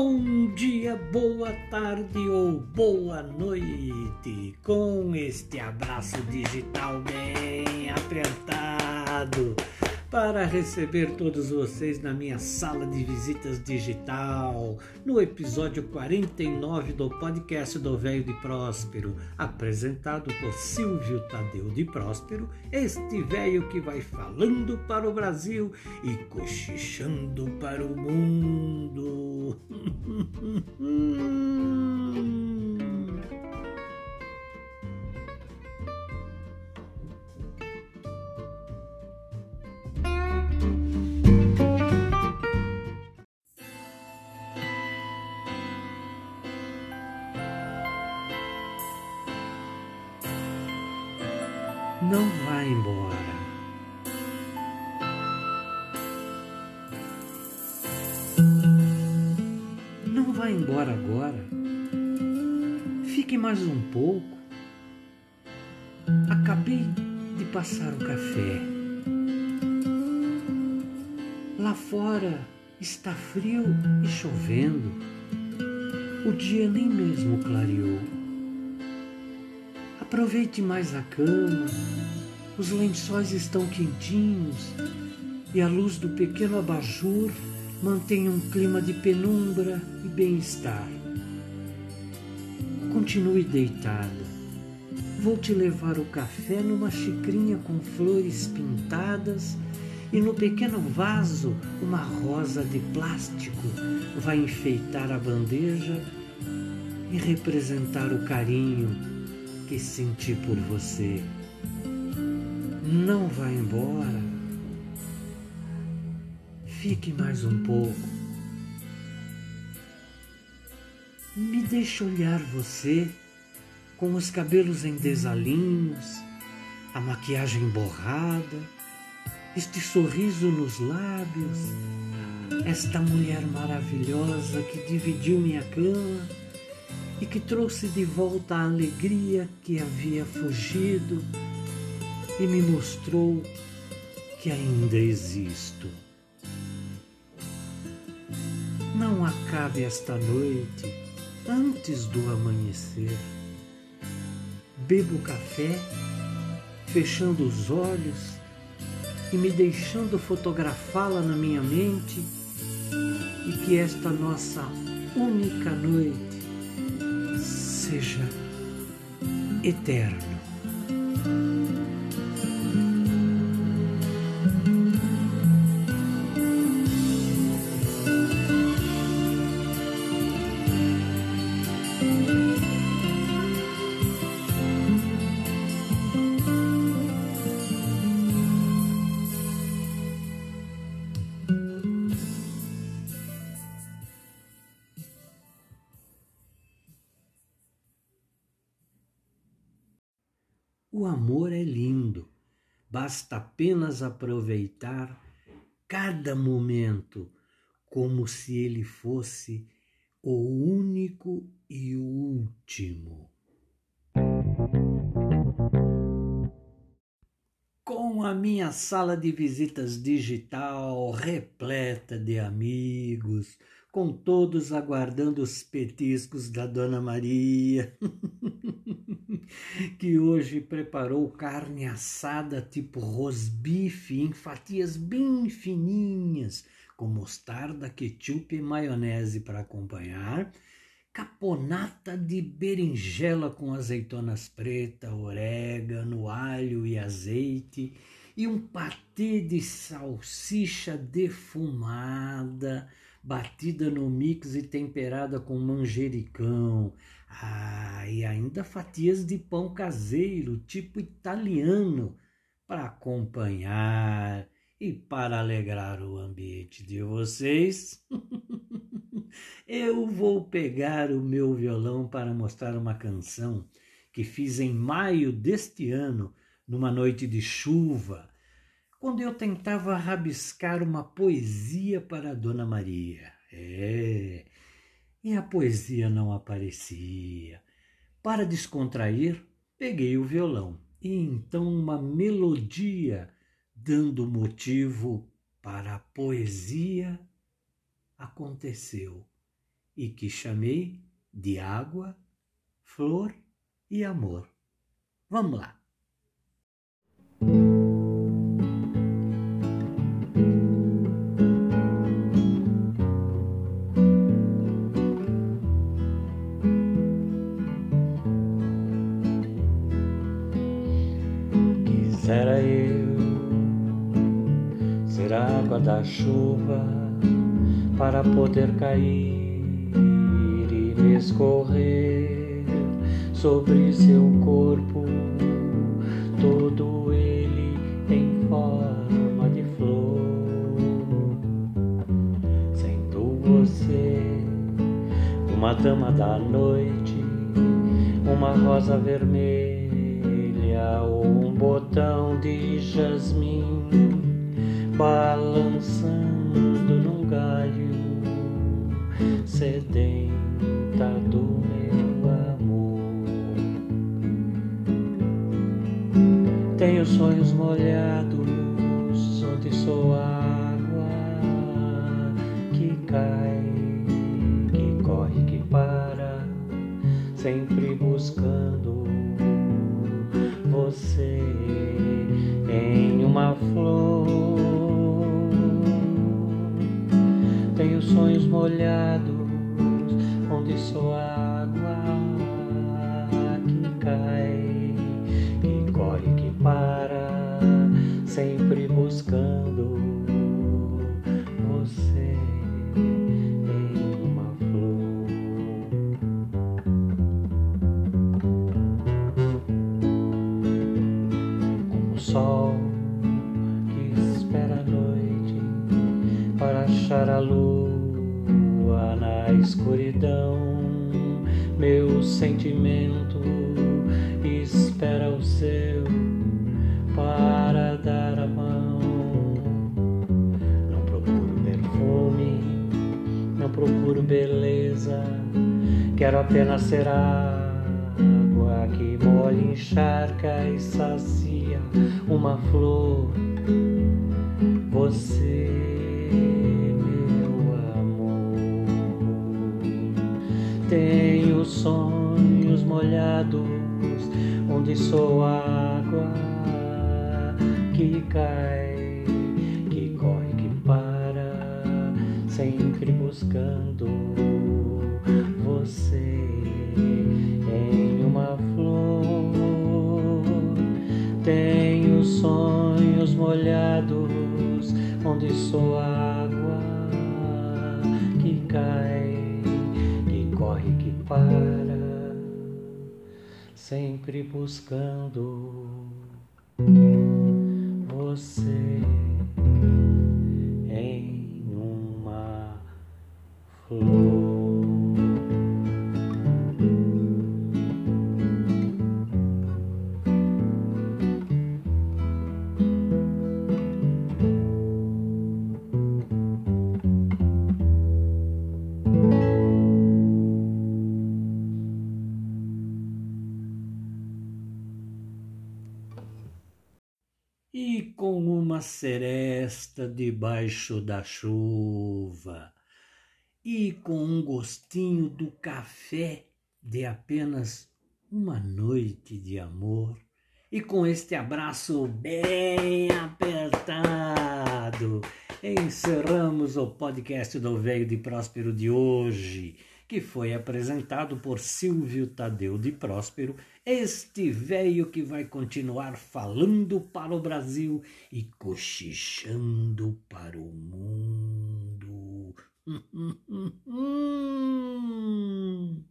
Bom dia, boa tarde ou boa noite, com este abraço digital bem apertado para receber todos vocês na minha sala de visitas digital, no episódio 49 do podcast do Velho de Próspero, apresentado por Silvio Tadeu de Próspero, este velho que vai falando para o Brasil e cochichando para o mundo. não vai embora. Não vai embora agora. Fique mais um pouco. Acabei de passar o café. Lá fora está frio e chovendo. O dia nem mesmo clareou. Aproveite mais a cama, os lençóis estão quentinhos e a luz do pequeno abajur mantém um clima de penumbra e bem-estar. Continue deitada. Vou te levar o café numa xicrinha com flores pintadas e no pequeno vaso uma rosa de plástico vai enfeitar a bandeja e representar o carinho que senti por você. Não vá embora. Fique mais um pouco. Me deixe olhar você com os cabelos em desalinhos, a maquiagem borrada, este sorriso nos lábios, esta mulher maravilhosa que dividiu minha cama e que trouxe de volta a alegria que havia fugido e me mostrou que ainda existo. Não acabe esta noite antes do amanhecer. Bebo café, fechando os olhos e me deixando fotografá-la na minha mente, e que esta nossa única noite seja eterno. O amor é lindo, basta apenas aproveitar cada momento como se ele fosse o único e o último. Com a minha sala de visitas digital repleta de amigos, com todos aguardando os petiscos da Dona Maria. que hoje preparou carne assada tipo rosbife em fatias bem fininhas, com mostarda, ketchup e maionese para acompanhar, caponata de berinjela com azeitonas pretas, orégano, alho e azeite e um patê de salsicha defumada, batida no mix e temperada com manjericão, ah, e ainda fatias de pão caseiro, tipo italiano, para acompanhar e para alegrar o ambiente de vocês. Eu vou pegar o meu violão para mostrar uma canção que fiz em maio deste ano, numa noite de chuva, quando eu tentava rabiscar uma poesia para Dona Maria. É, e a poesia não aparecia. Para descontrair, peguei o violão e então uma melodia dando motivo para a poesia aconteceu. e que chamei de água, flor e amor. Vamos lá. Chuva para poder cair e escorrer sobre seu corpo, todo ele em forma de flor. Sendo você uma dama da noite, uma rosa vermelha ou um botão de jasmim balançando num galho sedenta do meu amor. Tenho sonhos molhados onde sou água que cai, que corre, que para, sempre buscando você Tenho sonhos molhados onde sou na escuridão. Meu sentimento espera o seu para dar a mão. Não procuro perfume, não procuro beleza, quero apenas ser água que molha, encharca e sacia uma flor. Você, tenho sonhos molhados onde sou água que cai, que corre, que para, sempre buscando você em uma flor. Tenho sonhos molhados onde sou água que cai, para, sempre buscando você uma seresta debaixo da chuva, e com um gostinho do café de apenas uma noite de amor, e com este abraço bem apertado, encerramos o podcast do Velho de Próspero de hoje que foi apresentado por Silvio Tadeu de Próspero, este velho que vai continuar falando para o Brasil e cochichando para o mundo. Hum, hum, hum,